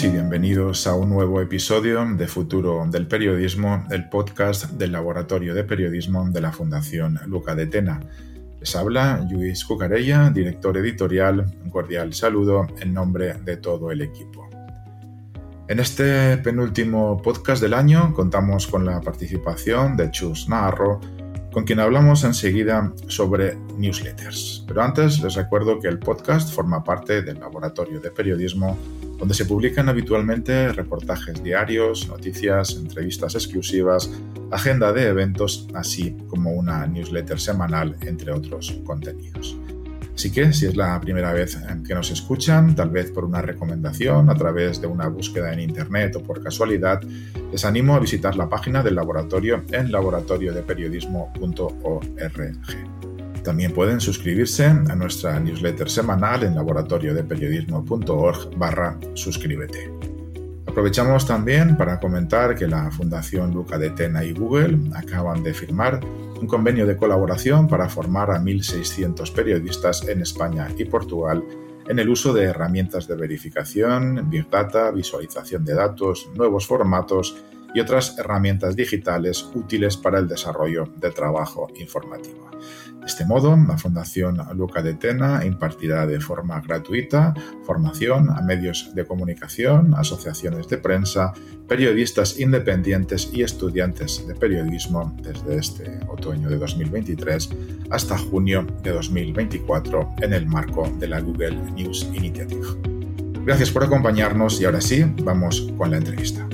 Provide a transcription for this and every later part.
Y bienvenidos a un nuevo episodio de Futuro del Periodismo, el podcast del Laboratorio de Periodismo de la Fundación Luca de Tena. Les habla Luis Cucarella, director editorial. Un cordial saludo en nombre de todo el equipo. En este penúltimo podcast del año contamos con la participación de Chus Navarro, con quien hablamos enseguida sobre newsletters. Pero antes les recuerdo que el podcast forma parte del Laboratorio de Periodismo donde se publican habitualmente reportajes diarios, noticias, entrevistas exclusivas, agenda de eventos, así como una newsletter semanal, entre otros contenidos. Así que si es la primera vez que nos escuchan, tal vez por una recomendación, a través de una búsqueda en Internet o por casualidad, les animo a visitar la página del laboratorio en laboratoriodeperiodismo.org. También pueden suscribirse a nuestra newsletter semanal en laboratoriodeperiodismo.org barra suscríbete. Aprovechamos también para comentar que la Fundación Luca de Tena y Google acaban de firmar un convenio de colaboración para formar a 1.600 periodistas en España y Portugal en el uso de herramientas de verificación, Big Data, visualización de datos, nuevos formatos y otras herramientas digitales útiles para el desarrollo del trabajo informativo. De este modo, la Fundación Luca de Tena impartirá de forma gratuita formación a medios de comunicación, asociaciones de prensa, periodistas independientes y estudiantes de periodismo desde este otoño de 2023 hasta junio de 2024 en el marco de la Google News Initiative. Gracias por acompañarnos y ahora sí, vamos con la entrevista.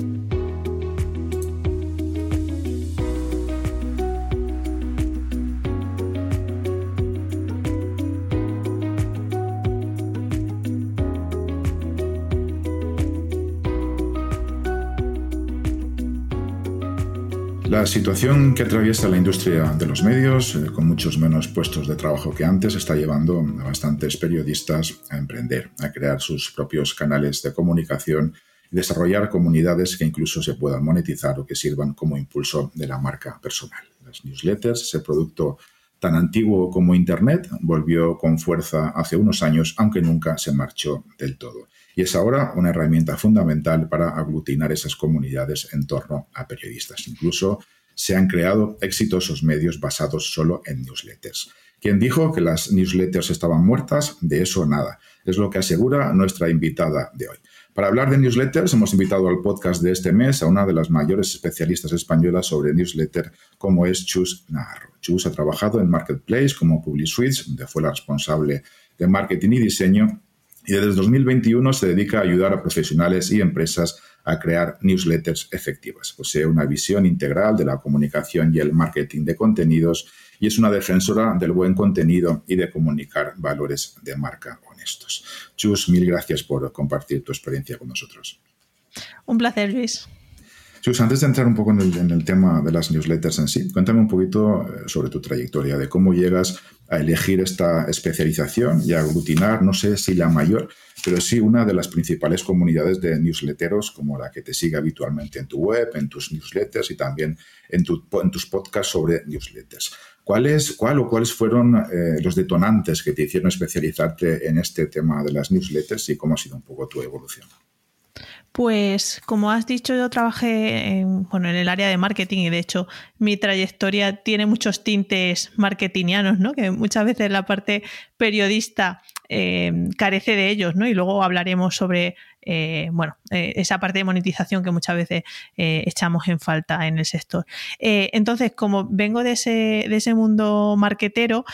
La situación que atraviesa la industria de los medios, eh, con muchos menos puestos de trabajo que antes, está llevando a bastantes periodistas a emprender, a crear sus propios canales de comunicación y desarrollar comunidades que incluso se puedan monetizar o que sirvan como impulso de la marca personal. Las newsletters, ese producto tan antiguo como Internet, volvió con fuerza hace unos años, aunque nunca se marchó del todo y es ahora una herramienta fundamental para aglutinar esas comunidades en torno a periodistas. Incluso se han creado exitosos medios basados solo en newsletters. Quien dijo que las newsletters estaban muertas, de eso nada. Es lo que asegura nuestra invitada de hoy. Para hablar de newsletters, hemos invitado al podcast de este mes a una de las mayores especialistas españolas sobre newsletter, como es Chus Navarro. Chus ha trabajado en Marketplace como PubliSuite, donde fue la responsable de marketing y diseño, y desde 2021 se dedica a ayudar a profesionales y empresas a crear newsletters efectivas. Posee una visión integral de la comunicación y el marketing de contenidos y es una defensora del buen contenido y de comunicar valores de marca honestos. Chus, mil gracias por compartir tu experiencia con nosotros. Un placer, Luis. Chus, antes de entrar un poco en el, tema de las newsletters en sí, cuéntame un poquito eh, sobre tu trayectoria, de cómo llegas a elegir esta especialización y a aglutinar, no sé si la mayor, pero sí una de las principales comunidades de newsletteros como la que te sigue habitualmente en tu web, en tus newsletters y también en, tus podcasts sobre newsletters. ¿Cuáles, ¿Cuál o cuáles fueron eh, los detonantes que te hicieron especializarte en este tema de las newsletters y cómo ha sido un poco tu evolución? Pues como has dicho, yo trabajé en, bueno, en el área de marketing y de hecho mi trayectoria tiene muchos tintes marketingianos, ¿no? que muchas veces la parte periodista eh, carece de ellos, ¿no? y luego hablaremos sobre eh, bueno, eh, esa parte de monetización que muchas veces echamos en falta en el sector. entonces, como vengo de ese, de ese mundo marketero,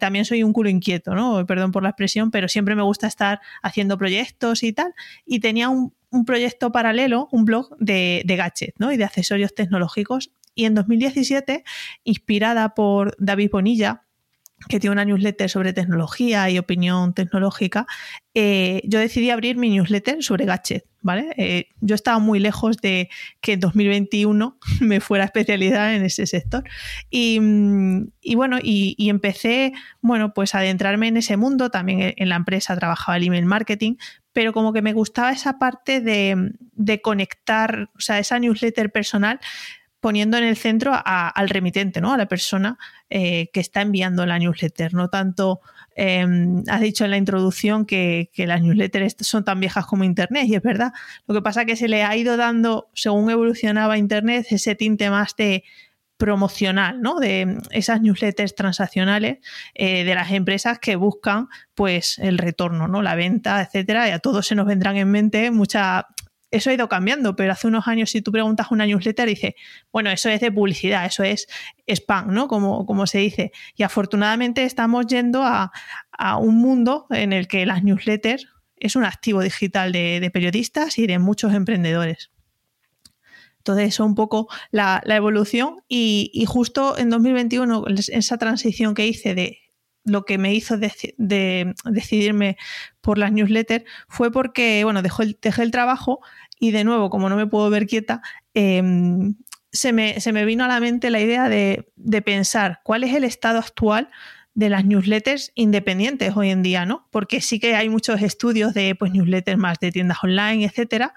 también soy un culo inquieto, ¿no? Perdón por la expresión, pero siempre me gusta estar haciendo proyectos y tal. Y tenía un, proyecto paralelo, un blog de, de ¿no? y de accesorios tecnológicos. Y en 2017, inspirada por David Bonilla, que tiene una newsletter sobre tecnología y opinión tecnológica, eh, yo decidí abrir mi newsletter sobre gadget, ¿vale? Eh, yo estaba muy lejos de que en 2021 me fuera especializada en ese sector. Y, bueno, y, empecé, bueno, pues a adentrarme en ese mundo, también en la empresa trabajaba el email marketing, pero como que me gustaba esa parte de conectar, o sea, esa newsletter personal poniendo en el centro al remitente, ¿no? A la persona eh, que está enviando la newsletter. No tanto, em, has dicho en la introducción que, las newsletters son tan viejas como Internet, y es verdad. Lo que pasa es que se le ha ido dando, según evolucionaba Internet, ese tinte más de promocional, ¿no? De esas newsletters transaccionales eh, de las empresas que buscan, pues, el retorno, ¿no? La venta, etcétera, y a todos se nos vendrán en mente muchas eso ha ido cambiando, pero hace unos años si tú preguntas una newsletter dice, bueno, eso es de publicidad, eso es spam, ¿no? Como, como se dice. Y afortunadamente estamos yendo a, un mundo en el que las newsletters es un activo digital de, periodistas y de muchos emprendedores. Entonces, eso un poco la, evolución y, justo en 2021, esa transición que hice de lo que me hizo de, decidirme por las newsletters fue porque, bueno, dejé el, dejé el trabajo y de nuevo, como no me puedo ver quieta, em, se, me, se, me, vino a la mente la idea de, de, pensar cuál es el estado actual de las newsletters independientes hoy en día, ¿no? Porque sí que hay muchos estudios de pues, newsletters más de tiendas online, etcétera.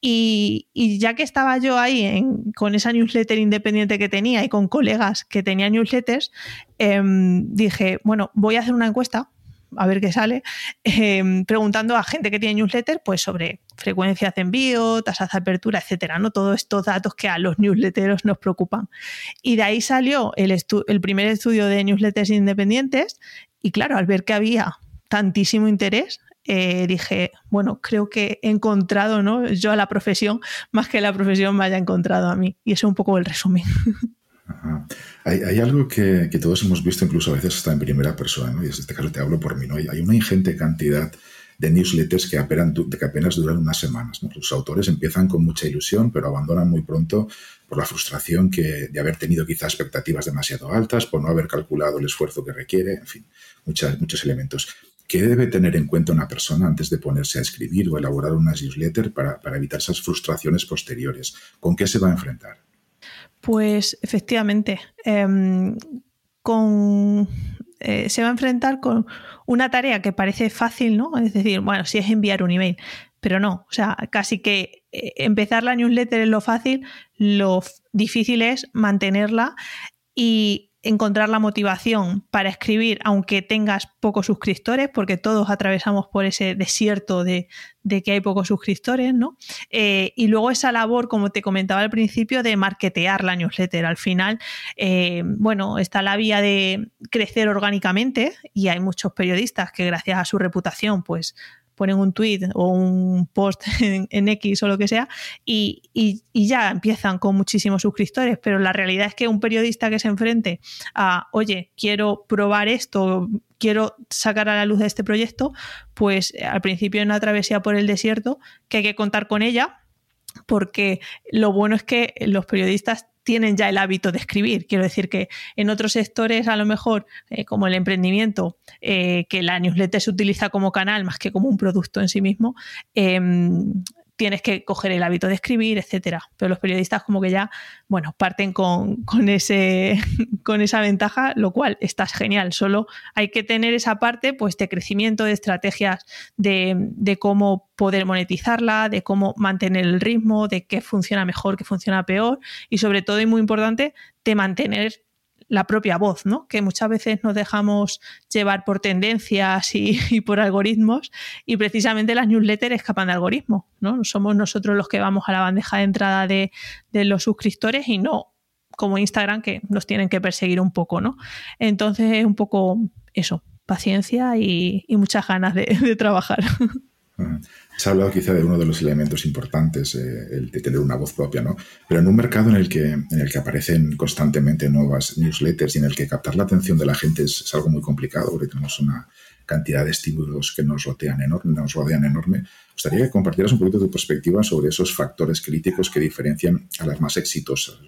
Y, y ya que estaba yo ahí con esa newsletter independiente que tenía y con colegas que tenían newsletters, em, dije, bueno, voy a hacer una encuesta a ver qué sale, em, preguntando a gente que tiene newsletter pues sobre frecuencias de envío, tasas de apertura, etcétera, ¿no? Todos estos datos que a los newsletteros nos preocupan. Y de ahí salió el, el primer estudio de newsletters independientes y claro, al ver que había tantísimo interés, eh, dije, bueno, creo que he encontrado, ¿no? Yo a la profesión, más que la profesión me haya encontrado a mí. Y eso es un poco el resumen. Hay, algo que, todos hemos visto, incluso a veces hasta en primera persona, ¿no? y en este caso te hablo por mí, ¿no? hay, una ingente cantidad de newsletters que apenas, duran unas semanas. Los autores empiezan con mucha ilusión, pero abandonan muy pronto por la frustración que, de haber tenido quizás expectativas demasiado altas, por no haber calculado el esfuerzo que requiere, en fin, muchas, muchos elementos. ¿Qué debe tener en cuenta una persona antes de ponerse a escribir o elaborar una newsletter para, para evitar esas frustraciones posteriores? ¿Con qué se va a enfrentar? Pues efectivamente, em, con, eh, se va a enfrentar con una tarea que parece fácil, ¿no? Es decir, bueno, si es enviar un email, pero no, o sea, casi que eh, empezar la newsletter es lo fácil, lo difícil es mantenerla y encontrar la motivación para escribir, aunque tengas pocos suscriptores, porque todos atravesamos por ese desierto de, que hay pocos suscriptores, ¿no? Eh, y luego esa labor, como te comentaba al principio, de marketear la newsletter. Al final, eh, bueno, está la vía de crecer orgánicamente y hay muchos periodistas que gracias a su reputación, pues ponen un tweet o un post en, X o lo que sea y, ya empiezan con muchísimos suscriptores, pero la realidad es que un periodista que se enfrente a, oye, quiero probar esto, quiero sacar a la luz de este proyecto, pues al principio en una travesía por el desierto que hay que contar con ella porque lo bueno es que los periodistas tienen ya el hábito de escribir. Quiero decir que en otros sectores, a lo mejor, eh, como el emprendimiento, eh, que la newsletter se utiliza como canal más que como un producto en sí mismo, em, tienes que coger el hábito de escribir, etcétera. Pero los periodistas como que ya, bueno, parten con, ese, con esa ventaja, lo cual está genial. Solo hay que tener esa parte pues, de crecimiento, de estrategias de, cómo poder monetizarla, de cómo mantener el ritmo, de qué funciona mejor, qué funciona peor y sobre todo, y muy importante, de mantener la propia voz, ¿no? Que muchas veces nos dejamos llevar por tendencias y, por algoritmos y precisamente las newsletters escapan de algoritmos, ¿no? Somos nosotros los que vamos a la bandeja de entrada de, los suscriptores y no como Instagram que nos tienen que perseguir un poco, ¿no? Entonces es un poco eso, paciencia y, muchas ganas de trabajar. Se ha hablado quizá de uno de los elementos importantes, eh, el de tener una voz propia, ¿no? Pero en un mercado en el, que, en el que aparecen constantemente nuevas newsletters y en el que captar la atención de la gente es, algo muy complicado, porque tenemos una cantidad de estímulos que nos rodean enorme, nos rodean enorme. Me gustaría que compartieras un poquito tu perspectiva sobre esos factores críticos que diferencian a las más exitosas,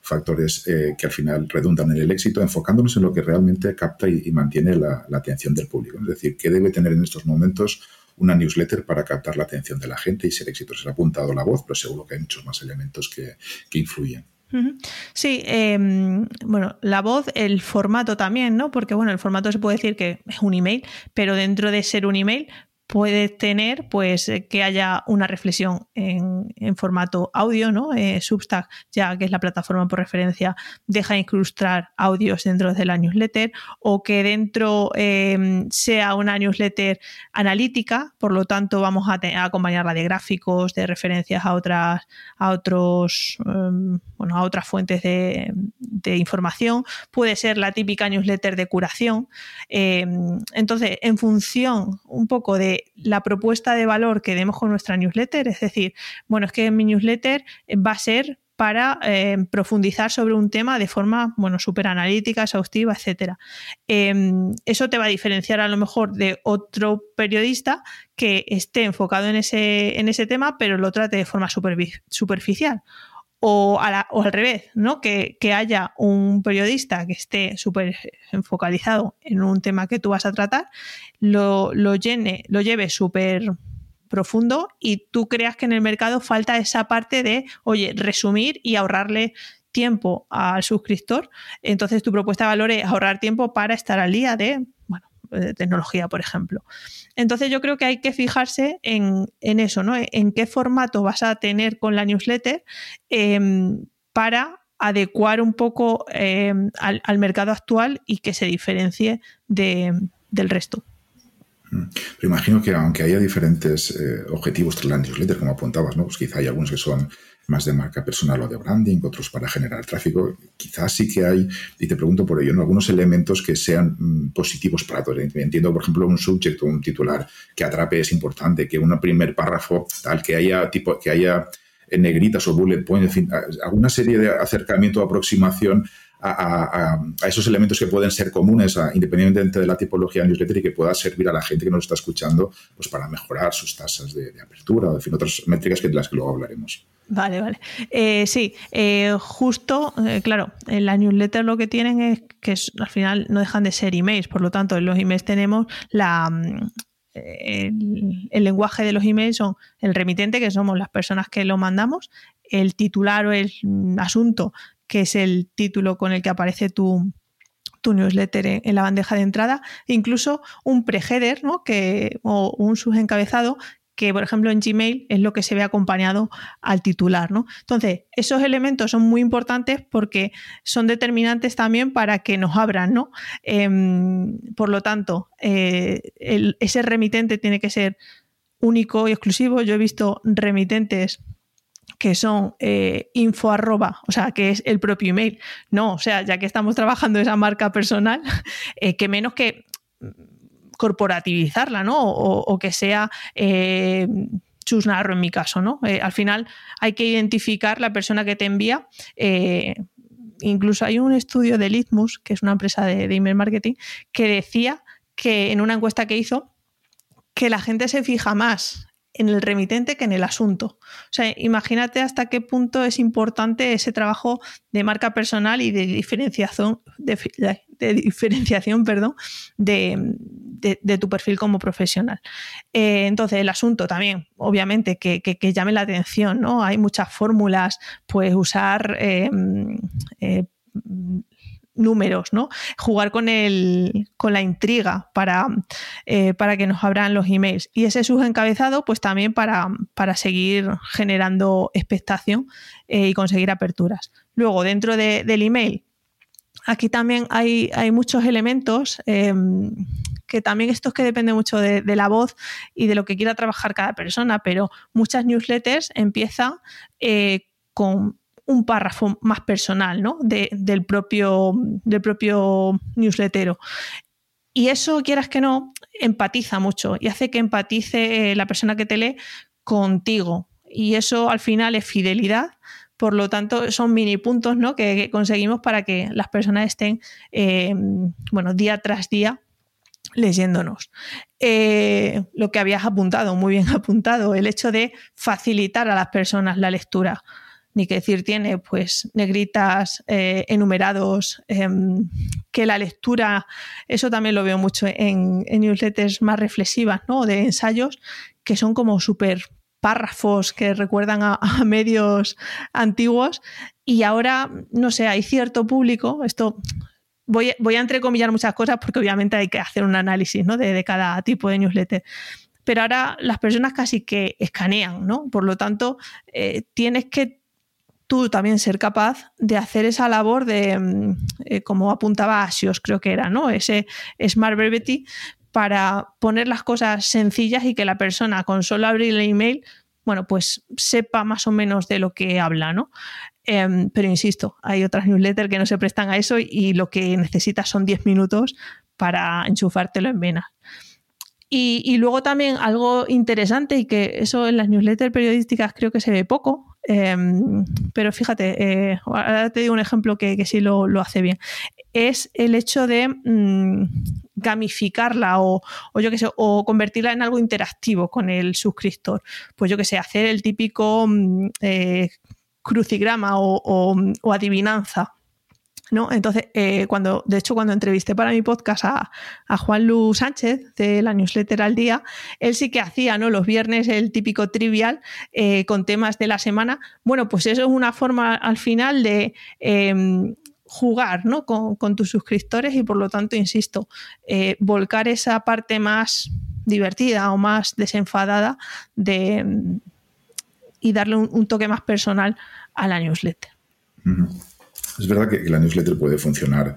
factores eh, que al final redundan en el éxito, enfocándonos en lo que realmente capta y, mantiene la, atención del público. Es decir, qué debe tener en estos momentos una newsletter para captar la atención de la gente y ser exitoso. Se ha apuntado la voz, pero seguro que hay muchos más elementos que, que influyen. Sí, em, bueno, la voz, el formato también, ¿no? Porque, bueno, el formato se puede decir que es un email, pero dentro de ser un email, puedes tener pues eh, que haya una reflexión en, formato audio, ¿no? Eh, Substack, ya que es la plataforma por referencia, deja incrustar audios dentro de la newsletter o que dentro em, sea una newsletter analítica, por lo tanto vamos a, acompañarla de gráficos, de referencias a otras, a otros, em, bueno, a otras fuentes de, información. Puede ser la típica newsletter de curación. Em, entonces, en función un poco de la propuesta de valor que demos con nuestra newsletter. Es decir, bueno, es que mi newsletter va a ser para eh, profundizar sobre un tema de forma, bueno, súper analítica, exhaustiva, etc. Em, eso te va a diferenciar a lo mejor de otro periodista que esté enfocado en ese, en ese tema, pero lo trate de forma superficial o, al revés, ¿no? Que, haya un periodista que esté súper enfocalizado en un tema que tú vas a tratar, lo, llene, lo lleve súper profundo y tú creas que en el mercado falta esa parte de, oye, resumir y ahorrarle tiempo al suscriptor. Entonces tu propuesta de valor es ahorrar tiempo para estar al día de, bueno, de tecnología, por ejemplo. Entonces yo creo que hay que fijarse en, eso, ¿no? En qué formato vas a tener con la newsletter em, para adecuar un poco em, al, mercado actual y que se diferencie del resto. Mm. Pero imagino que aunque haya diferentes eh, objetivos tras la newsletter, como apuntabas, ¿no? Pues quizá hay algunos que son más de marca personal o de branding, otros para generar tráfico. Quizás sí que hay, y te pregunto por ello, algunos elementos que sean mm, positivos para todos. Entiendo, por ejemplo, un subject o un titular que atrape es importante, que un primer párrafo, tal, que haya tipo, que haya negritas o bullet points, en fin, alguna serie de acercamiento o aproximación a, esos elementos que pueden ser comunes independientemente de la tipología newsletter y que pueda servir a la gente que nos está escuchando pues para mejorar sus tasas de, apertura o en fin, otras métricas que de las que luego hablaremos. Vale, vale. Eh, sí, eh, justo, eh, claro, en la newsletter lo que tienen es que al final no dejan de ser emails, por lo tanto en los emails tenemos la, mm, el, el, lenguaje de los emails son el remitente, que somos las personas que lo mandamos, el titular o el mm, asunto que es el título con el que aparece tu, tu newsletter en, la bandeja de entrada, e incluso un preheader ¿no? que, o un subencabezado que, por ejemplo, en Gmail es lo que se ve acompañado al titular. ¿no? Entonces, esos elementos son muy importantes porque son determinantes también para que nos abran. ¿no? Em, por lo tanto, eh, ese remitente tiene que ser único y exclusivo. Yo he visto remitentes que son eh, info arroba, o sea, que es el propio email. No, o sea, ya que estamos trabajando esa marca personal, eh, que menos que corporativizarla, ¿no? O, que sea eh, chusnarro en mi caso, ¿no? Eh, al final hay que identificar la persona que te envía. incluso hay un estudio de Litmus, que es una empresa de email marketing, que decía que en una encuesta que hizo, que la gente se fija más en el remitente que en el asunto. O sea, imagínate hasta qué punto es importante ese trabajo de marca personal y de diferenciación, de, diferenciación perdón, de, tu perfil como profesional. Eh, entonces, el asunto también, obviamente, que, llame la atención, ¿no? Hay muchas fórmulas, pues usar eh, eh, números, ¿no? Jugar con, el, con la intriga para, eh, para que nos abran los emails. Y ese subencabezado, pues también para, para seguir generando expectación eh, y conseguir aperturas. Luego, dentro del email, aquí también hay, hay muchos elementos em, que también esto es que depende mucho de, de, la voz y de lo que quiera trabajar cada persona, pero muchas newsletters empiezan eh, con un párrafo más personal ¿no? del, propio, del propio newslettero. Y eso, quieras que no, empatiza mucho y hace que empatice eh, la persona que te lee contigo. Y eso al final es fidelidad. Por lo tanto, son mini puntos ¿no? que, conseguimos para que las personas estén eh, bueno, día tras día leyéndonos. Eh, lo que habías apuntado, muy bien apuntado, el hecho de facilitar a las personas la lectura ni que decir tiene, pues negritas, eh, enumerados, em, que la lectura, eso también lo veo mucho en, newsletters más reflexivas, ¿no? De ensayos, que son como súper párrafos que recuerdan a, medios antiguos y ahora, no sé, hay cierto público, esto voy, voy, a entrecomillar muchas cosas porque obviamente hay que hacer un análisis ¿no? de, de, cada tipo de newsletter, pero ahora las personas casi que escanean, ¿no? Por lo tanto, eh, tienes que tú también ser capaz de hacer esa labor de, mm, eh, como apuntaba Asios, creo que era, ¿no? Ese Smart Brevity para poner las cosas sencillas y que la persona con solo abrir el email, bueno, pues sepa más o menos de lo que habla, ¿no? Em, pero insisto, hay otras newsletters que no se prestan a eso y, lo que necesitas son 10 minutos para enchufártelo en venas. Y, luego también algo interesante y que eso en las newsletters periodísticas creo que se ve poco, em, pero fíjate, eh, ahora te digo un ejemplo que, sí lo, hace bien, es el hecho de mm, gamificarla o, yo que sé, o convertirla en algo interactivo con el suscriptor. Pues yo que sé, hacer el típico mm, eh, crucigrama o adivinanza ¿no? Entonces, eh, cuando, de hecho, cuando entrevisté para mi podcast a, Juan Lu Sánchez de la newsletter al día, él sí que hacía, ¿no? Los viernes el típico trivial eh, con temas de la semana. Bueno, pues eso es una forma al final de em, jugar ¿no? con, tus suscriptores y por lo tanto, insisto, eh, volcar esa parte más divertida o más desenfadada de, y darle un, toque más personal a la newsletter. Es verdad que, la newsletter puede funcionar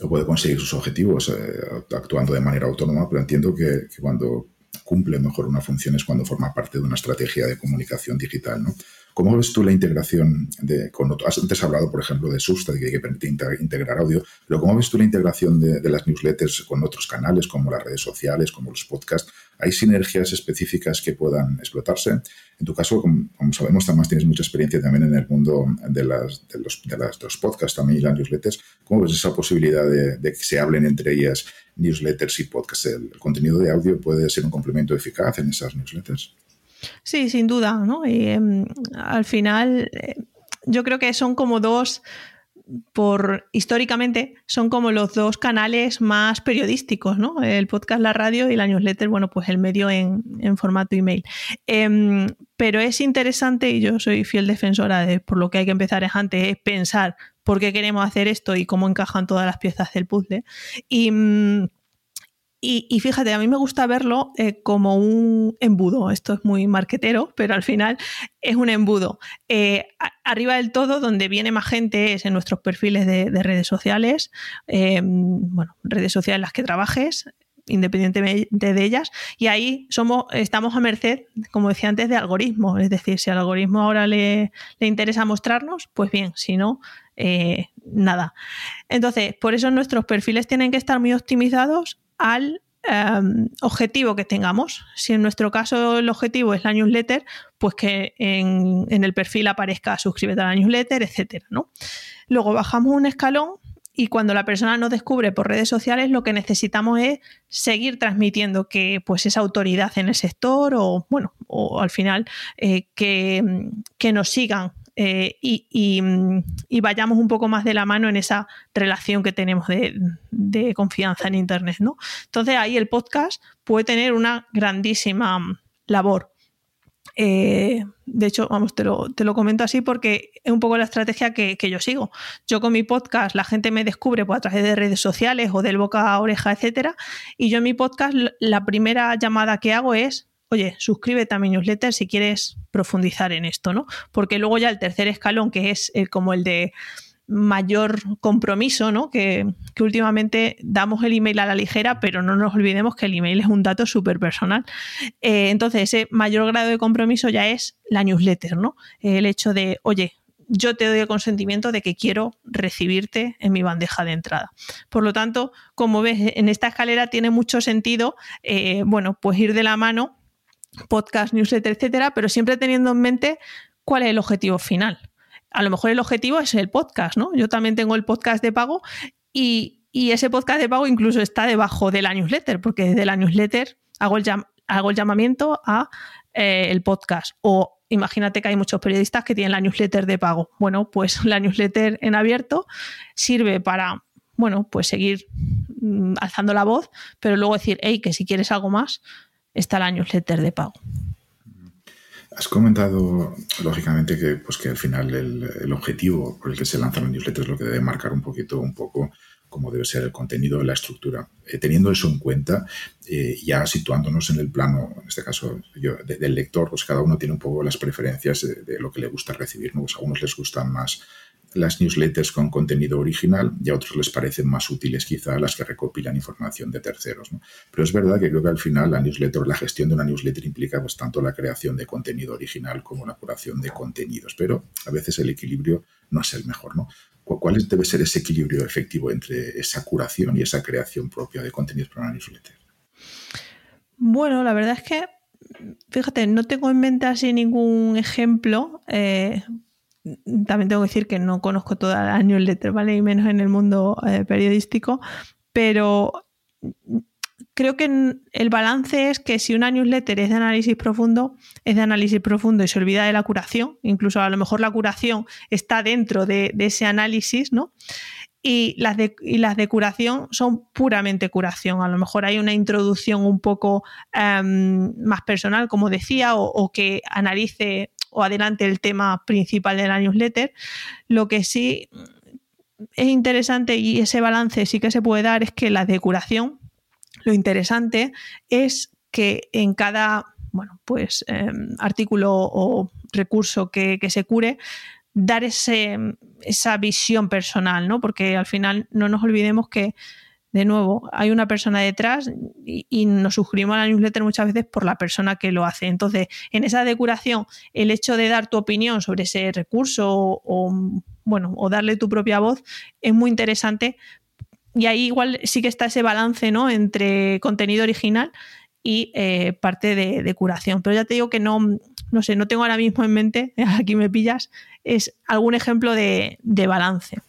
o puede conseguir sus objetivos eh, actuando de manera autónoma, pero entiendo que, cuando cumple mejor una función es cuando forma parte de una estrategia de comunicación digital. ¿no? ¿Cómo ves tú la integración de, con Has antes hablado, por ejemplo, de Substack, que permite integrar audio, pero ¿cómo ves tú la integración de, las newsletters con otros canales, como las redes sociales, como los podcasts? ¿Hay sinergias específicas que puedan explotarse? En tu caso, como, sabemos, además tienes mucha experiencia también en el mundo de, los, de, podcasts también y las newsletters. ¿Cómo ves esa posibilidad de, que se hablen entre ellas newsletters y podcasts? ¿El contenido de audio puede ser un complemento eficaz en esas newsletters? Sí, sin duda, ¿no? Y em, al final eh, yo creo que son como dos, por históricamente, son como los dos canales más periodísticos, ¿no? El podcast, la radio y la newsletter, bueno, pues el medio en, formato email. Em, pero es interesante, y yo soy fiel defensora de por lo que hay que empezar es antes, es pensar por qué queremos hacer esto y cómo encajan todas las piezas del puzzle. Y. Mm, y, fíjate, a mí me gusta verlo eh, como un embudo. Esto es muy marquetero, pero al final es un embudo. Eh, arriba del todo, donde viene más gente, es en nuestros perfiles de, redes sociales. Eh, bueno, redes sociales en las que trabajes, independientemente de ellas. Y ahí somos, estamos a merced, como decía antes, de algoritmos. Es decir, si al algoritmo ahora le, le interesa mostrarnos, pues bien, si no, nada. Entonces, por eso nuestros perfiles tienen que estar muy optimizados al em, objetivo que tengamos. Si en nuestro caso el objetivo es la newsletter, pues que en, el perfil aparezca suscríbete a la newsletter, etcétera, ¿no? Luego bajamos un escalón y cuando la persona nos descubre por redes sociales, lo que necesitamos es seguir transmitiendo que pues esa autoridad en el sector o bueno, o al final eh, que, que nos sigan eh, y, vayamos un poco más de la mano en esa relación que tenemos de, confianza en Internet. ¿no? Entonces ahí el podcast puede tener una grandísima mm, labor. Eh, de hecho, vamos, te lo, te lo, comento así porque es un poco la estrategia que, yo sigo. Yo con mi podcast, la gente me descubre pues, a través de redes sociales o del boca a oreja, etcétera. Y yo en mi podcast, la primera llamada que hago es oye, suscríbete a mi newsletter si quieres profundizar en esto, ¿no? Porque luego ya el tercer escalón, que es eh, como el de mayor compromiso, ¿no? Que, últimamente damos el email a la ligera, pero no nos olvidemos que el email es un dato súper personal. Eh, entonces, ese mayor grado de compromiso ya es la newsletter, ¿no? El hecho de, oye, yo te doy el consentimiento de que quiero recibirte en mi bandeja de entrada. Por lo tanto, como ves, en esta escalera tiene mucho sentido, eh, bueno, pues ir de la mano podcast, newsletter, etcétera, pero siempre teniendo en mente cuál es el objetivo final. A lo mejor el objetivo es el podcast, ¿no? Yo también tengo el podcast de pago y, ese podcast de pago incluso está debajo de la newsletter, porque desde la newsletter hago el, hago el llamamiento a eh, el podcast o imagínate que hay muchos periodistas que tienen la newsletter de pago. Bueno, pues la newsletter en abierto sirve para, bueno, pues seguir mm, alzando la voz, pero luego decir, hey, que si quieres algo más, está la newsletter de pago. Has comentado, lógicamente, que, pues, que al final el, objetivo por el que se lanza la newsletter es lo que debe marcar un poquito, un poco cómo debe ser el contenido de la estructura. Eh, teniendo eso en cuenta, eh, ya situándonos en el plano, en este caso yo, del lector, pues cada uno tiene un poco las preferencias de, lo que le gusta recibir. ¿no? Pues a unos les gustan más las newsletters con contenido original y a otros les parecen más útiles quizá las que recopilan información de terceros. Pero es verdad que creo que al final la newsletter, la gestión de una newsletter implica pues, tanto la creación de contenido original como la curación de contenidos, pero a veces el equilibrio no es el mejor. ¿no? ¿Cuál debe ser ese equilibrio efectivo entre esa curación y esa creación propia de contenidos para una newsletter? Bueno, la verdad es que, fíjate, no tengo en mente así ningún ejemplo. Eh, también tengo que decir que no conozco toda la newsletter, ¿vale? Y menos en el mundo eh, periodístico, pero creo que el balance es que si una newsletter es de análisis profundo, es de análisis profundo y se olvida de la curación, incluso a lo mejor la curación está dentro de, ese análisis, ¿no? Y las, de, las de curación son puramente curación. A lo mejor hay una introducción un poco em, más personal, como decía, o que analice o adelante el tema principal de la newsletter. Lo que sí es interesante y ese balance sí que se puede dar es que la decoración, lo interesante es que en cada bueno, pues, em, artículo o recurso que, que, se cure, dar ese, esa visión personal, ¿no? Porque al final no nos olvidemos que de nuevo, hay una persona detrás y, nos suscribimos a la newsletter muchas veces por la persona que lo hace. Entonces, en esa decoración, el hecho de dar tu opinión sobre ese recurso o, bueno, o darle tu propia voz es muy interesante. Y ahí igual sí que está ese balance ¿no? entre contenido original y eh, parte de, curación. Pero ya te digo que no, no sé, no tengo ahora mismo en mente, aquí me pillas, es algún ejemplo de balance.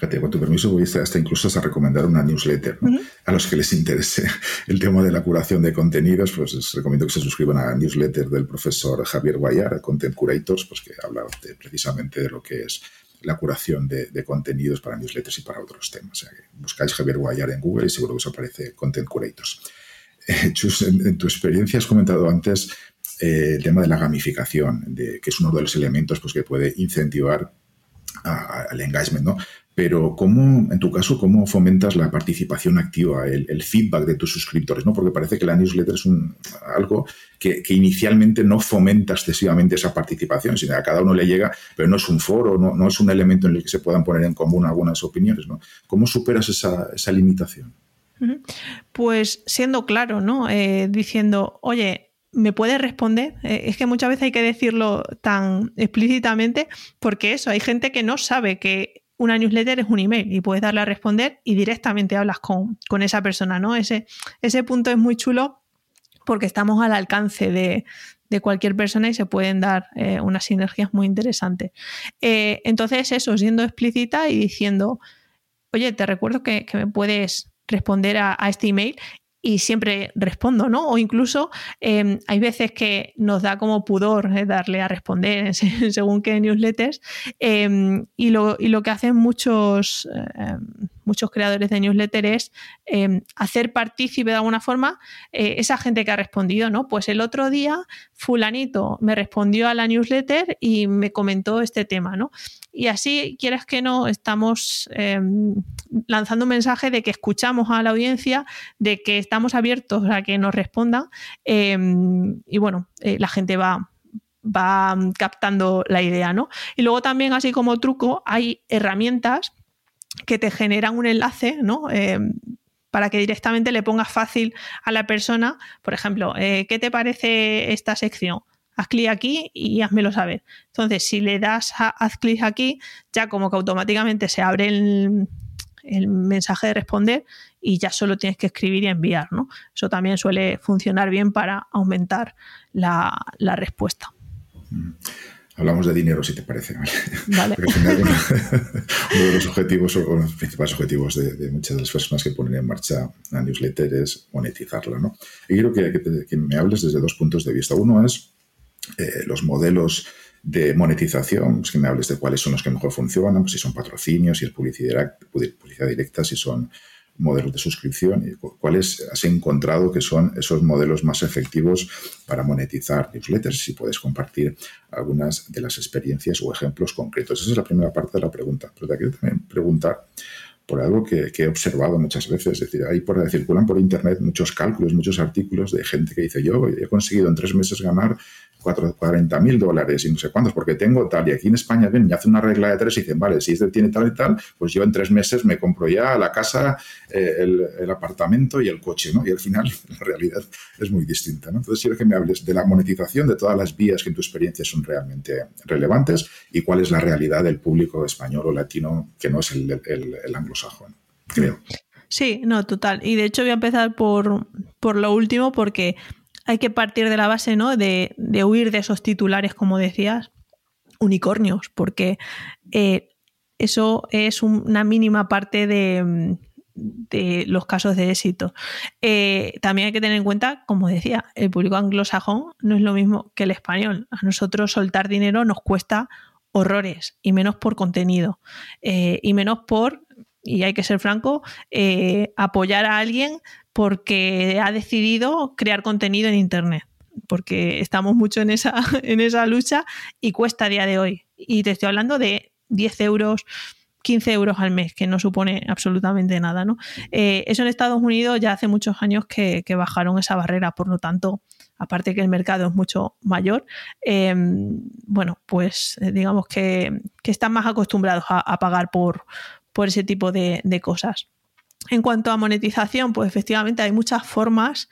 Fíjate, con tu permiso voy hasta incluso a recomendar una newsletter. A los que les interese el tema de la curación de contenidos, pues les recomiendo que se suscriban a la newsletter del profesor Javier Guayar, Content Curators, pues que habla precisamente de lo que es la curación de, contenidos para newsletters y para otros temas. O sea, que buscáis Javier Guayar en Google y seguro que os aparece Content Curators. Eh, Chus, en, tu experiencia has comentado antes eh, el tema de la gamificación, de, que es uno de los elementos pues, que puede incentivar al engagement, ¿no? Pero ¿cómo, en tu caso, cómo fomentas la participación activa, el, feedback de tus suscriptores? ¿no? Porque parece que la newsletter es algo que, inicialmente no fomenta excesivamente esa participación, sino a cada uno le llega, pero no es un foro, no, es un elemento en el que se puedan poner en común algunas opiniones. ¿no? ¿Cómo superas esa, limitación? Pues siendo claro, ¿no? Eh, diciendo, oye, ¿me puedes responder? Eh, es que muchas veces hay que decirlo tan explícitamente porque eso, hay gente que no sabe que una newsletter es un email y puedes darle a responder y directamente hablas con, esa persona, ¿no? Ese, ese punto es muy chulo porque estamos al alcance de, cualquier persona y se pueden dar eh, unas sinergias muy interesantes. Eh, entonces, eso, siendo explícita y diciendo, oye, te recuerdo que, me puedes responder a, a, este email y siempre respondo, ¿no? O incluso em, hay veces que nos da como pudor eh, darle a responder según qué newsletters em, y, lo, y, lo, que hacen muchos, em, muchos creadores de newsletters es hacer partícipe de alguna forma eh, esa gente que ha respondido, ¿no? Pues el otro día fulanito me respondió a la newsletter y me comentó este tema, ¿no? Y así, quieres que no, estamos lanzando un mensaje de que escuchamos a la audiencia, de que estamos abiertos a que nos respondan em, y bueno, eh, la gente va, va captando la idea, ¿no? Y luego también, así como truco, hay herramientas que te generan un enlace, ¿no? Em, para que directamente le pongas fácil a la persona, por ejemplo, eh, ¿qué te parece esta sección? haz clic aquí y házmelo saber. Entonces, si le das a, haz clic aquí, ya como que automáticamente se abre el, el mensaje de responder y ya solo tienes que escribir y enviar. ¿no? Eso también suele funcionar bien para aumentar la, respuesta. Mm. Hablamos de dinero, si te parece. Vale. uno, de los objetivos o los principales objetivos de, muchas de las personas que ponen en marcha la newsletter es monetizarla. ¿no? Y quiero que, me hables desde dos puntos de vista. Uno es eh, los modelos de monetización, pues que me hables de cuáles son los que mejor funcionan, pues si son patrocinios, si es publicidad, publicidad directa, si son modelos de suscripción y cuáles has encontrado que son esos modelos más efectivos para monetizar newsletters, si puedes compartir algunas de las experiencias o ejemplos concretos. Esa es la primera parte de la pregunta. Pero te quiero también preguntar por algo que, he observado muchas veces. Es decir, ahí por, circulan por Internet muchos cálculos, muchos artículos de gente que dice, yo he conseguido en tres meses ganar 40 mil dólares y no sé cuántos, porque tengo tal. Y aquí en España ven y hace una regla de tres y dicen, vale, si este tiene tal y tal, pues yo en tres meses me compro ya la casa, eh, el, apartamento y el coche, ¿no? Y al final la realidad es muy distinta, ¿no? Entonces quiero que me hables de la monetización, de todas las vías que en tu experiencia son realmente relevantes y cuál es la realidad del público español o latino que no es el, el creo. Sí, no, total. Y de hecho voy a empezar por, por lo último porque hay que partir de la base, ¿no? De, huir de esos titulares, como decías, unicornios, porque eh, eso es una mínima parte de, los casos de éxito. Eh, también hay que tener en cuenta, como decía, el público anglosajón no es lo mismo que el español. A nosotros soltar dinero nos cuesta horrores, y menos por contenido, eh, y menos por y hay que ser franco, apoyar a alguien porque ha decidido crear contenido en Internet, porque estamos mucho en esa, en esa lucha y cuesta a día de hoy. Y te estoy hablando de 10 euros. 15 euros al mes, que no supone absolutamente nada. ¿no? Eh, eso en Estados Unidos ya hace muchos años que, bajaron esa barrera, por lo tanto, aparte que el mercado es mucho mayor, eh, bueno, pues eh, digamos que, están más acostumbrados a, pagar por, por ese tipo de cosas. En cuanto a monetización, pues efectivamente hay muchas formas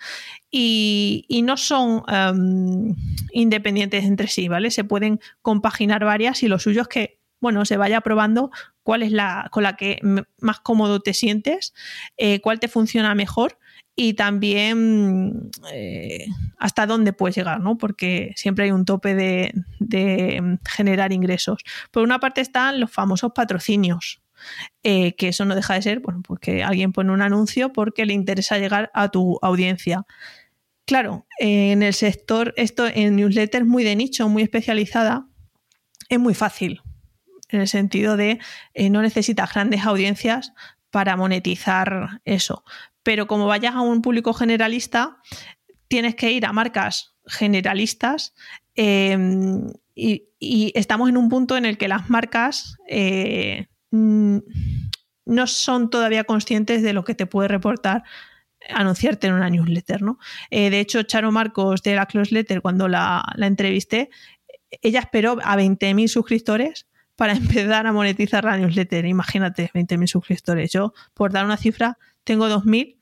y, no son em, independientes entre sí, ¿vale? Se pueden compaginar varias y lo suyo es que, bueno, se vaya probando cuál es la con la que más cómodo te sientes, eh, cuál te funciona mejor y también eh, hasta dónde puedes llegar, ¿no? Porque siempre hay un tope de, de generar ingresos. Por una parte están los famosos patrocinios. Eh, que eso no deja de ser, bueno, pues que alguien pone un anuncio porque le interesa llegar a tu audiencia. Claro, en el sector, esto en newsletters muy de nicho, muy especializada, es muy fácil, en el sentido de eh, no necesitas grandes audiencias para monetizar eso. Pero como vayas a un público generalista, tienes que ir a marcas generalistas em, y, estamos en un punto en el que las marcas eh, Mm, no son todavía conscientes de lo que te puede reportar anunciarte en una newsletter, ¿no? Eh, de hecho, Charo Marcos de la Close Letter, cuando la, entrevisté, ella esperó a 20.000 suscriptores para empezar a monetizar la newsletter. Imagínate, 20.000 suscriptores. Yo, por dar una cifra, tengo 2.000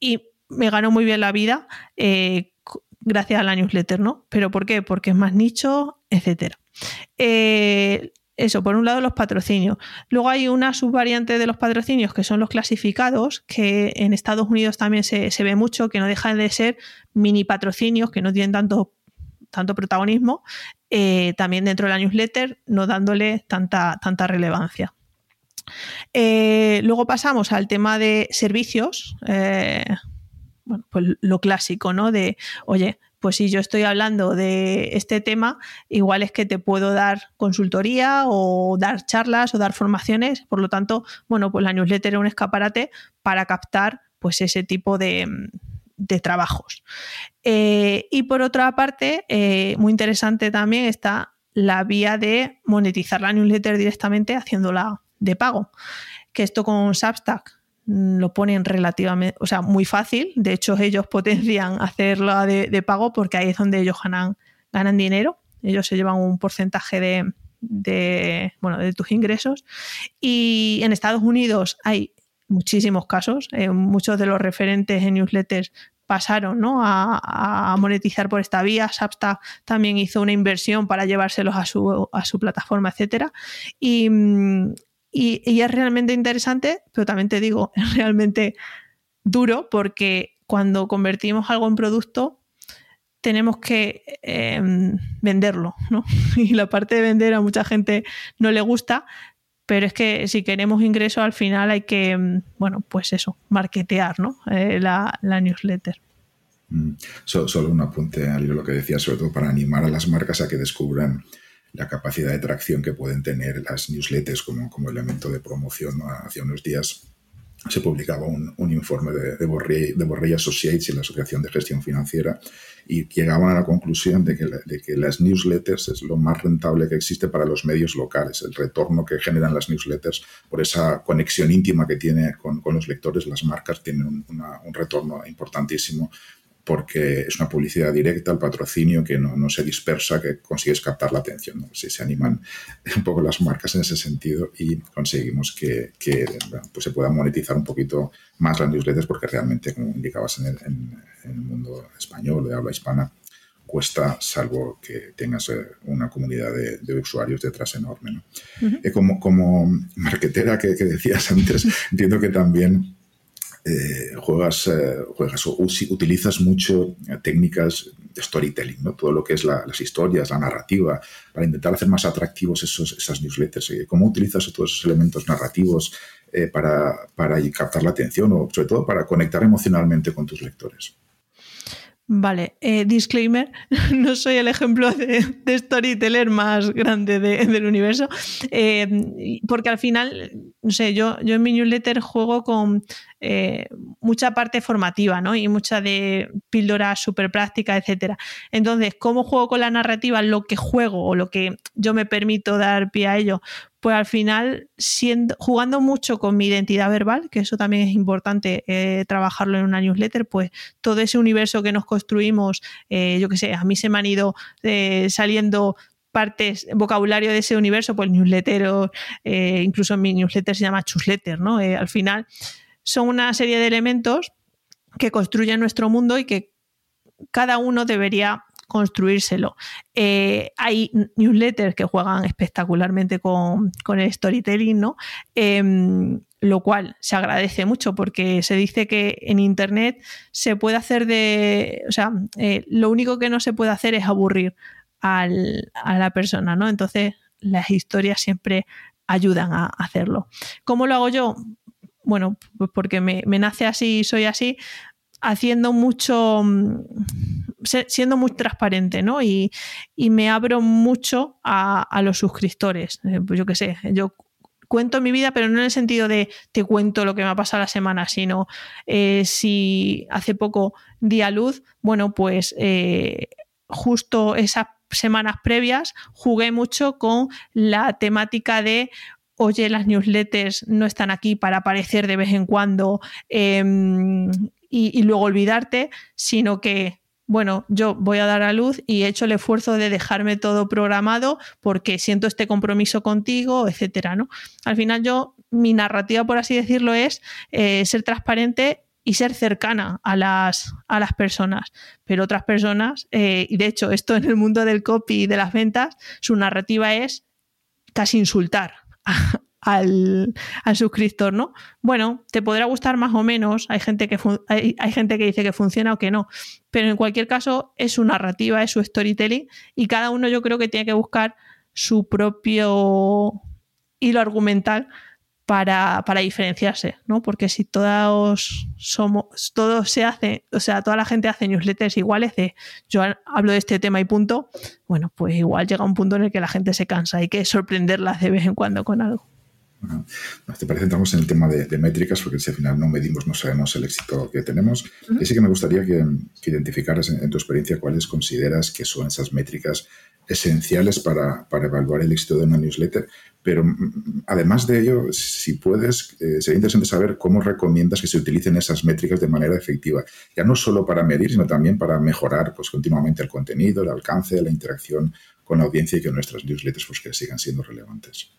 y me ganó muy bien la vida eh, gracias a la newsletter, ¿no? ¿Pero por qué? Porque es más nicho, etc. Eh, eso, por un lado los patrocinios. Luego hay una subvariante de los patrocinios que son los clasificados, que en Estados Unidos también se, ve mucho, que no dejan de ser mini patrocinios, que no tienen tanto, tanto protagonismo, eh, también dentro de la newsletter, no dándole tanta, tanta relevancia. Eh, luego pasamos al tema de servicios. Eh, bueno, pues lo clásico, ¿no? De, oye, pues si yo estoy hablando de este tema, igual es que te puedo dar consultoría o dar charlas o dar formaciones. Por lo tanto, bueno, pues la newsletter es un escaparate para captar pues ese tipo de, trabajos. Eh, y por otra parte, eh, muy interesante también está la vía de monetizar la newsletter directamente haciéndola de pago. Que esto con Substack lo ponen relativamente, o sea, muy fácil. De hecho, ellos potencian hacerlo de, pago porque ahí es donde ellos ganan, ganan dinero. Ellos se llevan un porcentaje de, bueno, de tus ingresos. Y en Estados Unidos hay muchísimos casos. Eh, muchos de los referentes en newsletters pasaron ¿no? a, monetizar por esta vía. Substack también hizo una inversión para llevárselos a su, a su plataforma, etcétera. Y, y, es realmente interesante, pero también te digo, es realmente duro porque cuando convertimos algo en producto tenemos que em, venderlo, ¿no? Y la parte de vender a mucha gente no le gusta, pero es que si queremos ingreso al final hay que, em, bueno, pues eso, marketear, ¿no? Eh, la, newsletter. Mm. solo un apunte al lo que decía, sobre todo para animar a las marcas a que descubran la capacidad de tracción que pueden tener las newsletters como, como elemento de promoción. Hace unos días se publicaba un, informe de, de, Borrell, Associates y la Asociación de Gestión Financiera y llegaban a la conclusión de que, de que, las newsletters es lo más rentable que existe para los medios locales. El retorno que generan las newsletters por esa conexión íntima que tiene con, con los lectores, las marcas tienen un, un retorno importantísimo porque es una publicidad directa, al patrocinio que no, se dispersa, que consigues captar la atención. Si se animan un poco las marcas en ese sentido y conseguimos que, pues se puedan monetizar un poquito más las newsletters porque realmente, como indicabas en el, mundo español de habla hispana, cuesta, salvo que tengas eh, una comunidad de, usuarios detrás enorme. Eh, como, como marketera que, que decías antes, entiendo que también eh, juegas, eh, juegas o utilizas mucho eh, técnicas de storytelling, ¿no? todo lo que es las historias, la narrativa, para intentar hacer más atractivos esos, esas newsletters. ¿Cómo utilizas todos esos elementos narrativos para, para captar la atención o sobre todo para conectar emocionalmente con tus lectores? Vale, disclaimer, no soy el ejemplo de, storyteller más grande del universo, porque al final, no sé, yo, yo en mi newsletter juego con eh, mucha parte formativa, ¿no? Y mucha de píldoras súper prácticas, etcétera. Entonces, ¿cómo juego con la narrativa? Lo que juego o lo que yo me permito dar pie a ello, pues al final siendo, jugando mucho con mi identidad verbal, que eso también es importante eh, trabajarlo en una newsletter, pues todo ese universo que nos construimos, eh, yo qué sé, a mí se me han ido eh, saliendo partes, vocabulario de ese universo, pues newsletter, incluso mi newsletter se llama chusletter, ¿no? al final son una serie de elementos que construyen nuestro mundo y que cada uno debería construírselo. Eh, hay newsletters que juegan espectacularmente con, el storytelling, ¿no? Em, lo cual se agradece mucho porque se dice que en Internet se puede hacer de, o sea, eh, lo único que no se puede hacer es aburrir a la persona, ¿no? Entonces las historias siempre ayudan a hacerlo. ¿Cómo lo hago yo? Bueno, pues porque me, nace así y soy así, haciendo mucho, mm, siendo muy transparente, ¿no? Y, me abro mucho a, los suscriptores. Eh, pues yo qué sé, yo cuento mi vida, pero no en el sentido de te cuento lo que me ha pasado la semana, sino eh, si hace poco di a luz, bueno, pues eh, justo esas semanas previas jugué mucho con la temática de oye, las newsletters no están aquí para aparecer de vez en cuando em, y, luego olvidarte, sino que bueno, yo voy a dar a luz y he hecho el esfuerzo de dejarme todo programado porque siento este compromiso contigo, etcétera, ¿no? Al final yo, mi narrativa, por así decirlo, es eh, ser transparente y ser cercana a las, a las personas. Pero otras personas, eh, y de hecho esto en el mundo del copy y de las ventas, su narrativa es casi insultar al, suscriptor, ¿no? Bueno, te podrá gustar más o menos, hay gente, que hay, gente que dice que funciona o que no, pero en cualquier caso es su narrativa, es su storytelling y cada uno yo creo que tiene que buscar su propio hilo argumental para, diferenciarse, ¿no? Porque si todos somos, todos se hace, o sea, toda la gente hace newsletters iguales de yo hablo de este tema y punto, bueno, pues igual llega un punto en el que la gente se cansa, hay que sorprenderlas de vez en cuando con algo. ¿Te parece? Entramos en el tema de, métricas, porque si al final no medimos, no sabemos el éxito que tenemos. Y sí que me gustaría que, identificaras en, tu experiencia cuáles consideras que son esas métricas esenciales para, evaluar el éxito de una newsletter. Pero mm, mm, además de ello, si puedes, eh, sería interesante saber cómo recomiendas que se utilicen esas métricas de manera efectiva. Ya no solo para medir, sino también para mejorar pues, continuamente el contenido, el alcance, la interacción con la audiencia y que nuestras newsletters pues, que sigan siendo relevantes.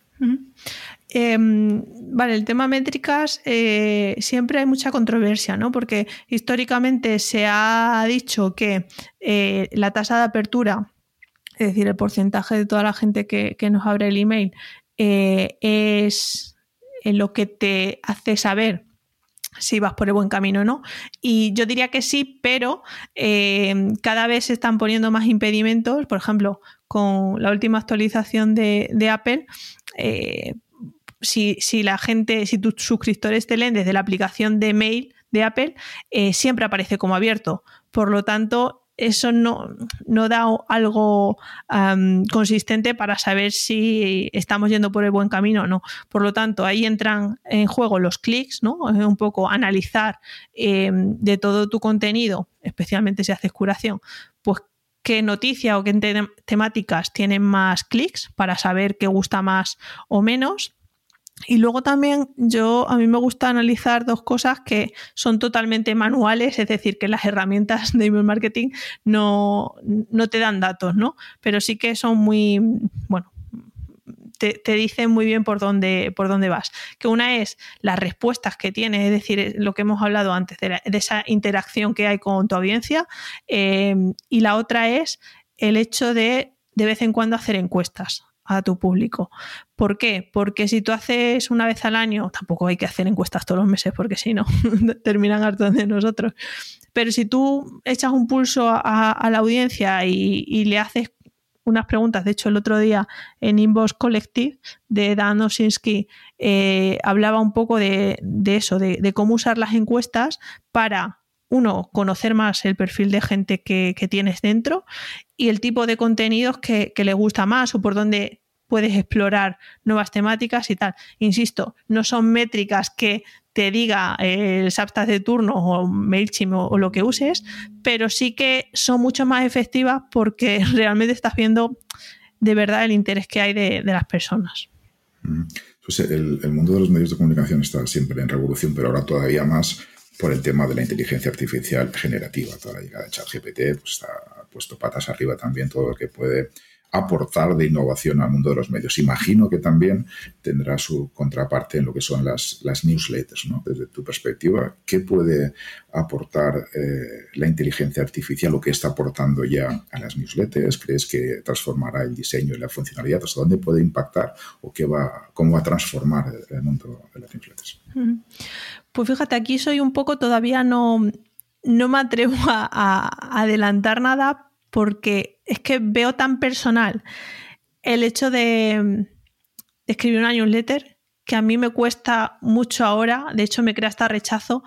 Em, vale, el tema métricas eh, siempre hay mucha controversia, ¿no? Porque históricamente se ha dicho que eh, la tasa de apertura, es decir, el porcentaje de toda la gente que, nos abre el email, eh, es lo que te hace saber si vas por el buen camino o no. Y yo diría que sí, pero cada vez se están poniendo más impedimentos. Por ejemplo, con la última actualización de, Apple, eh, si, la gente, si tus suscriptores te leen desde la aplicación de mail de Apple, eh, siempre aparece como abierto. Por lo tanto, eso no, da algo consistente para saber si estamos yendo por el buen camino o no. Por lo tanto, ahí entran en juego los clics, ¿no? Un poco analizar em, de todo tu contenido, especialmente si haces curación, pues qué noticia o qué temáticas tienen más clics para saber qué gusta más o menos. Y luego también yo a mí me gusta analizar dos cosas que son totalmente manuales, es decir, que las herramientas de email marketing no, no te dan datos, ¿no? Pero sí que son muy, bueno, te, dicen muy bien por dónde, por dónde vas. Que una es las respuestas que tiene, es decir, lo que hemos hablado antes, de, esa interacción que hay con tu audiencia. Eh, y la otra es el hecho de de vez en cuando hacer encuestas a tu público. ¿Por qué? Porque si tú haces una vez al año, tampoco hay que hacer encuestas todos los meses porque si no, terminan hartos de nosotros. Pero si tú echas un pulso a, la audiencia y, le haces unas preguntas, de hecho el otro día en Inbox Collective de Dan Osinski eh, hablaba un poco de, eso, de, cómo usar las encuestas para uno, conocer más el perfil de gente que, tienes dentro y el tipo de contenidos que, le gusta más o por dónde puedes explorar nuevas temáticas y tal. Insisto, no son métricas que te diga eh, el Substack de turno o MailChimp o, lo que uses, pero sí que son mucho más efectivas porque realmente estás viendo de verdad el interés que hay de, las personas. Mm. Pues el, mundo de los medios de comunicación está siempre en revolución, pero ahora todavía más por el tema de la inteligencia artificial generativa. Toda la llegada de ChatGPT pues, está puesto patas arriba también todo lo que puede aportar de innovación al mundo de los medios. Imagino que también tendrá su contraparte en lo que son las, las newsletters. ¿no? Desde tu perspectiva, ¿qué puede aportar eh, la inteligencia artificial o qué está aportando ya a las newsletters? ¿Crees que transformará el diseño y la funcionalidad? ¿Hasta dónde puede impactar o qué va, cómo va a transformar el mundo de las newsletters? Pues fíjate, aquí soy un poco todavía no, no me atrevo a adelantar nada porque es que veo tan personal el hecho de, escribir una newsletter que a mí me cuesta mucho ahora, de hecho me crea hasta rechazo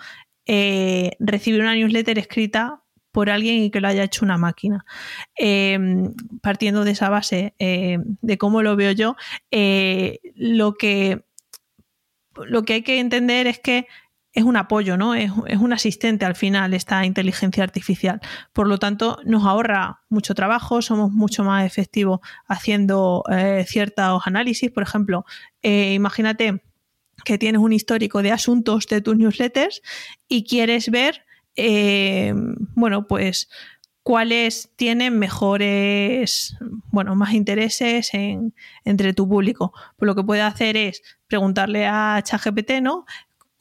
eh, recibir una newsletter escrita por alguien y que lo haya hecho una máquina. Em, partiendo de esa base eh, de cómo lo veo yo, eh, lo, que, lo que hay que entender es que es un apoyo, ¿no? Es, un asistente al final esta inteligencia artificial. Por lo tanto, nos ahorra mucho trabajo, somos mucho más efectivos haciendo eh, ciertos análisis. Por ejemplo, eh, imagínate que tienes un histórico de asuntos de tus newsletters y quieres ver, eh, bueno, pues cuáles tienen mejores, bueno, más intereses entre tu público. Pues lo que puede hacer es preguntarle a ChatGPT, ¿no?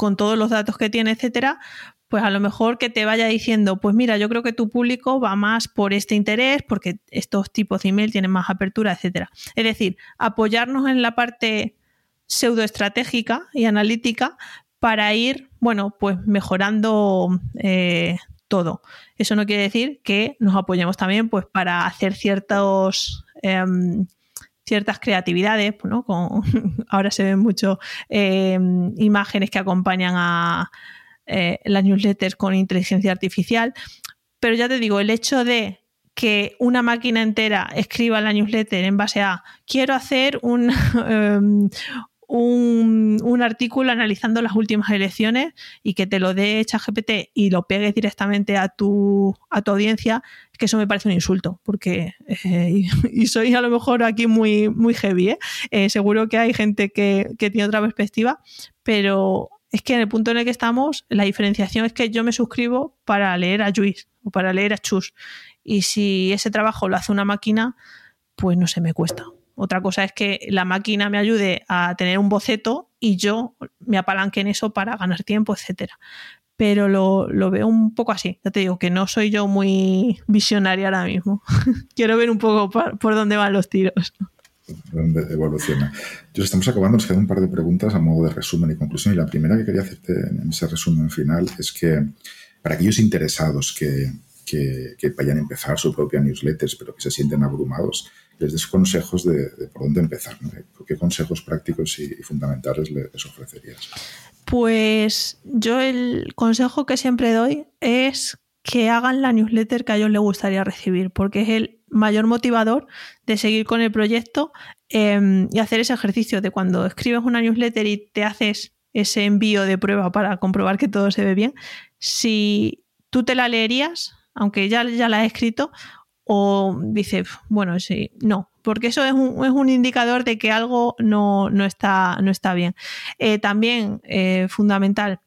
Con todos los datos que tiene, etcétera, pues a lo mejor que te vaya diciendo, pues mira, yo creo que tu público va más por este interés, porque estos tipos de email tienen más apertura, etcétera. Es decir, apoyarnos en la parte pseudoestratégica y analítica para ir, bueno, pues mejorando eh, todo. Eso no quiere decir que nos apoyemos también, pues, para hacer ciertos em, ciertas creatividades, ¿no? Ahora se ven mucho eh, imágenes que acompañan a eh, las newsletters con inteligencia artificial, pero ya te digo, el hecho de que una máquina entera escriba la newsletter en base a quiero hacer un, em, un, artículo analizando las últimas elecciones y que te lo dé ChatGPT y lo pegues directamente a tu, a tu audiencia, que eso me parece un insulto, porque, eh, y, soy a lo mejor aquí muy, muy heavy, ¿eh? Eh, seguro que hay gente que, tiene otra perspectiva, pero es que en el punto en el que estamos, la diferenciación es que yo me suscribo para leer a Juice o para leer a Chus. Y si ese trabajo lo hace una máquina, pues no se me cuesta. Otra cosa es que la máquina me ayude a tener un boceto y yo me apalanque en eso para ganar tiempo, etcétera. Pero lo, veo un poco así. Ya te digo que no soy yo muy visionaria ahora mismo. Quiero ver un poco por, dónde van los tiros. Dónde evoluciona. Yo estamos acabando, nos quedan un par de preguntas a modo de resumen y conclusión. Y la primera que quería hacerte en ese resumen final es que para aquellos interesados que, que, que vayan a empezar su propia newsletter, pero que se sienten abrumados, les des consejos de, por dónde empezar. ¿Qué consejos prácticos y, fundamentales les ofrecerías? Pues yo el consejo que siempre doy es que hagan la newsletter que a ellos les gustaría recibir, porque es el mayor motivador de seguir con el proyecto em, y hacer ese ejercicio de cuando escribes una newsletter y te haces ese envío de prueba para comprobar que todo se ve bien, si tú te la leerías, aunque ya, ya la he escrito, o dices, bueno, sí, no, porque eso es un, es un indicador de que algo no, está, no está, bien. Eh, también eh, fundamental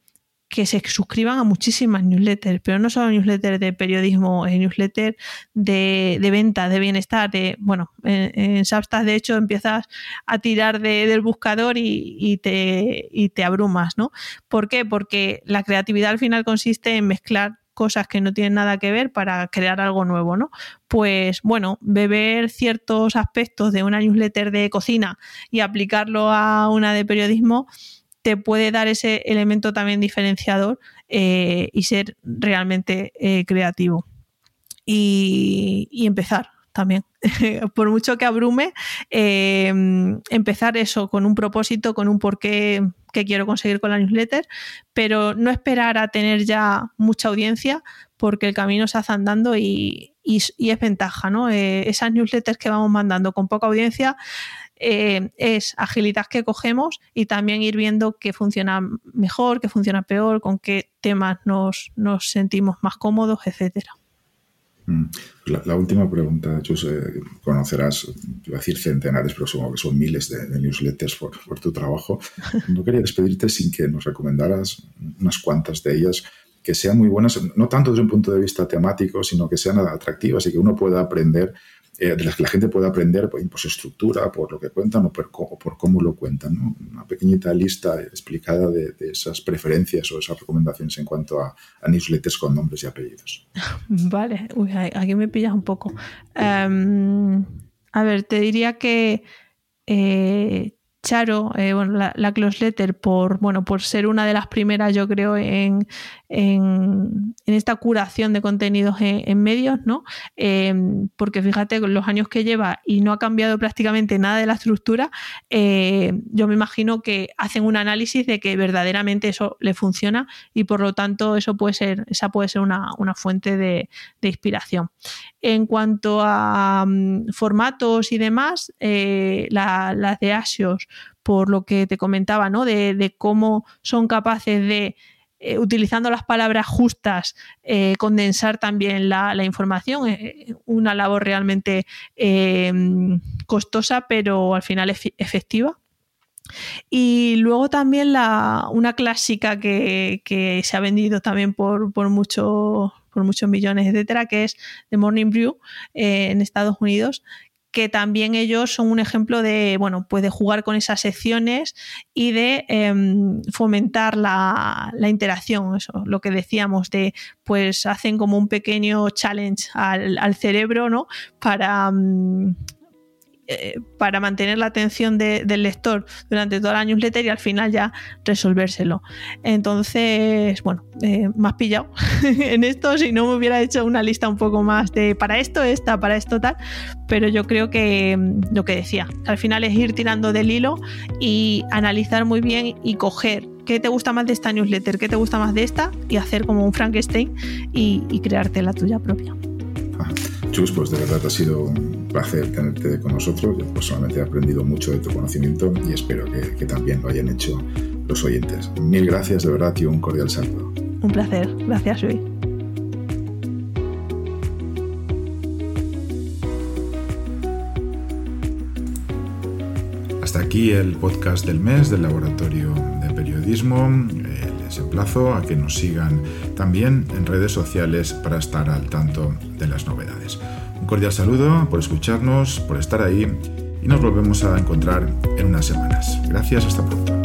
que se suscriban a muchísimas newsletters, pero no solo newsletters de periodismo, newsletters de, de ventas, de bienestar, de, bueno, en, en de hecho empiezas a tirar del buscador y, te, y te abrumas, ¿no? ¿Por qué? Porque la creatividad al final consiste en mezclar cosas que no tienen nada que ver para crear algo nuevo, ¿no? Pues bueno, beber ciertos aspectos de una newsletter de cocina y aplicarlo a una de periodismo te puede dar ese elemento también diferenciador eh, y ser realmente eh, creativo. Y, empezar también. Por mucho que abrume, eh, empezar eso con un propósito, con un porqué que quiero conseguir con la newsletter, pero no esperar a tener ya mucha audiencia porque el camino se hace andando y, es ventaja, ¿no? esas newsletters que vamos mandando con poca audiencia eh, es agilidad que cogemos y también ir viendo qué funciona mejor, qué funciona peor, con qué temas nos, sentimos más cómodos, etcétera. Mm. La, última pregunta, Chus, conocerás, iba a decir centenares, pero supongo que son miles de, newsletters por, por, tu trabajo. No quería despedirte sin que nos recomendaras unas cuantas de ellas que sean muy buenas, no tanto desde un punto de vista temático, sino que sean atractivas y que uno pueda aprender eh, de las que la gente puede aprender por, su estructura, por lo que cuentan o por, cómo lo cuentan. Una pequeñita lista explicada de, esas preferencias o esas recomendaciones en cuanto a, newsletters con nombres y apellidos. Vale, aquí me pillas un poco. Em, a ver, te diría que eh, Charo, eh, bueno, la, la, Close Letter, por, bueno, por ser una de las primeras, yo creo, en, en, esta curación de contenidos en, medios, ¿no? Em, porque fíjate, los años que lleva y no ha cambiado prácticamente nada de la estructura, eh, yo me imagino que hacen un análisis de que verdaderamente eso le funciona y por lo tanto eso puede ser, esa puede ser una, fuente de, inspiración. En cuanto a mm, formatos y demás, eh, las de Asios, por lo que te comentaba, ¿no? de cómo son capaces de eh, utilizando las palabras justas, eh, condensar también la, información. Eh, una labor realmente costosa, pero al final efectiva. Y luego también la, una clásica que, se ha vendido también por, por, por muchos millones, etcétera, que es The Morning Brew en Estados Unidos, que también ellos son un ejemplo de, bueno, puede jugar con esas secciones y de em, fomentar la, interacción, eso, lo que decíamos, de pues hacen como un pequeño challenge al, cerebro, ¿no? Para, mm, eh, para mantener la atención del lector durante toda la newsletter y al final ya resolvérselo. Entonces, bueno, eh, más pillado en esto, si no me hubiera hecho una lista un poco más de para esto, esta, para esto, tal, pero yo creo que mm, lo que decía, al final es ir tirando del hilo y analizar muy bien y coger qué te gusta más de esta newsletter, qué te gusta más de esta y hacer como un Frankenstein y, crearte la tuya propia. Chus, pues de verdad ha sido placer tenerte con nosotros. Yo personalmente he aprendido mucho de tu conocimiento y espero que, también lo hayan hecho los oyentes. Mil gracias de verdad y un cordial saludo. Un placer. Gracias, Luis. Hasta aquí el podcast del mes del Laboratorio de Periodismo les emplazo a que nos sigan también en redes sociales para estar al tanto de las novedades. Un cordial saludo por escucharnos, por estar ahí y nos volvemos a encontrar en unas semanas. Gracias, hasta pronto.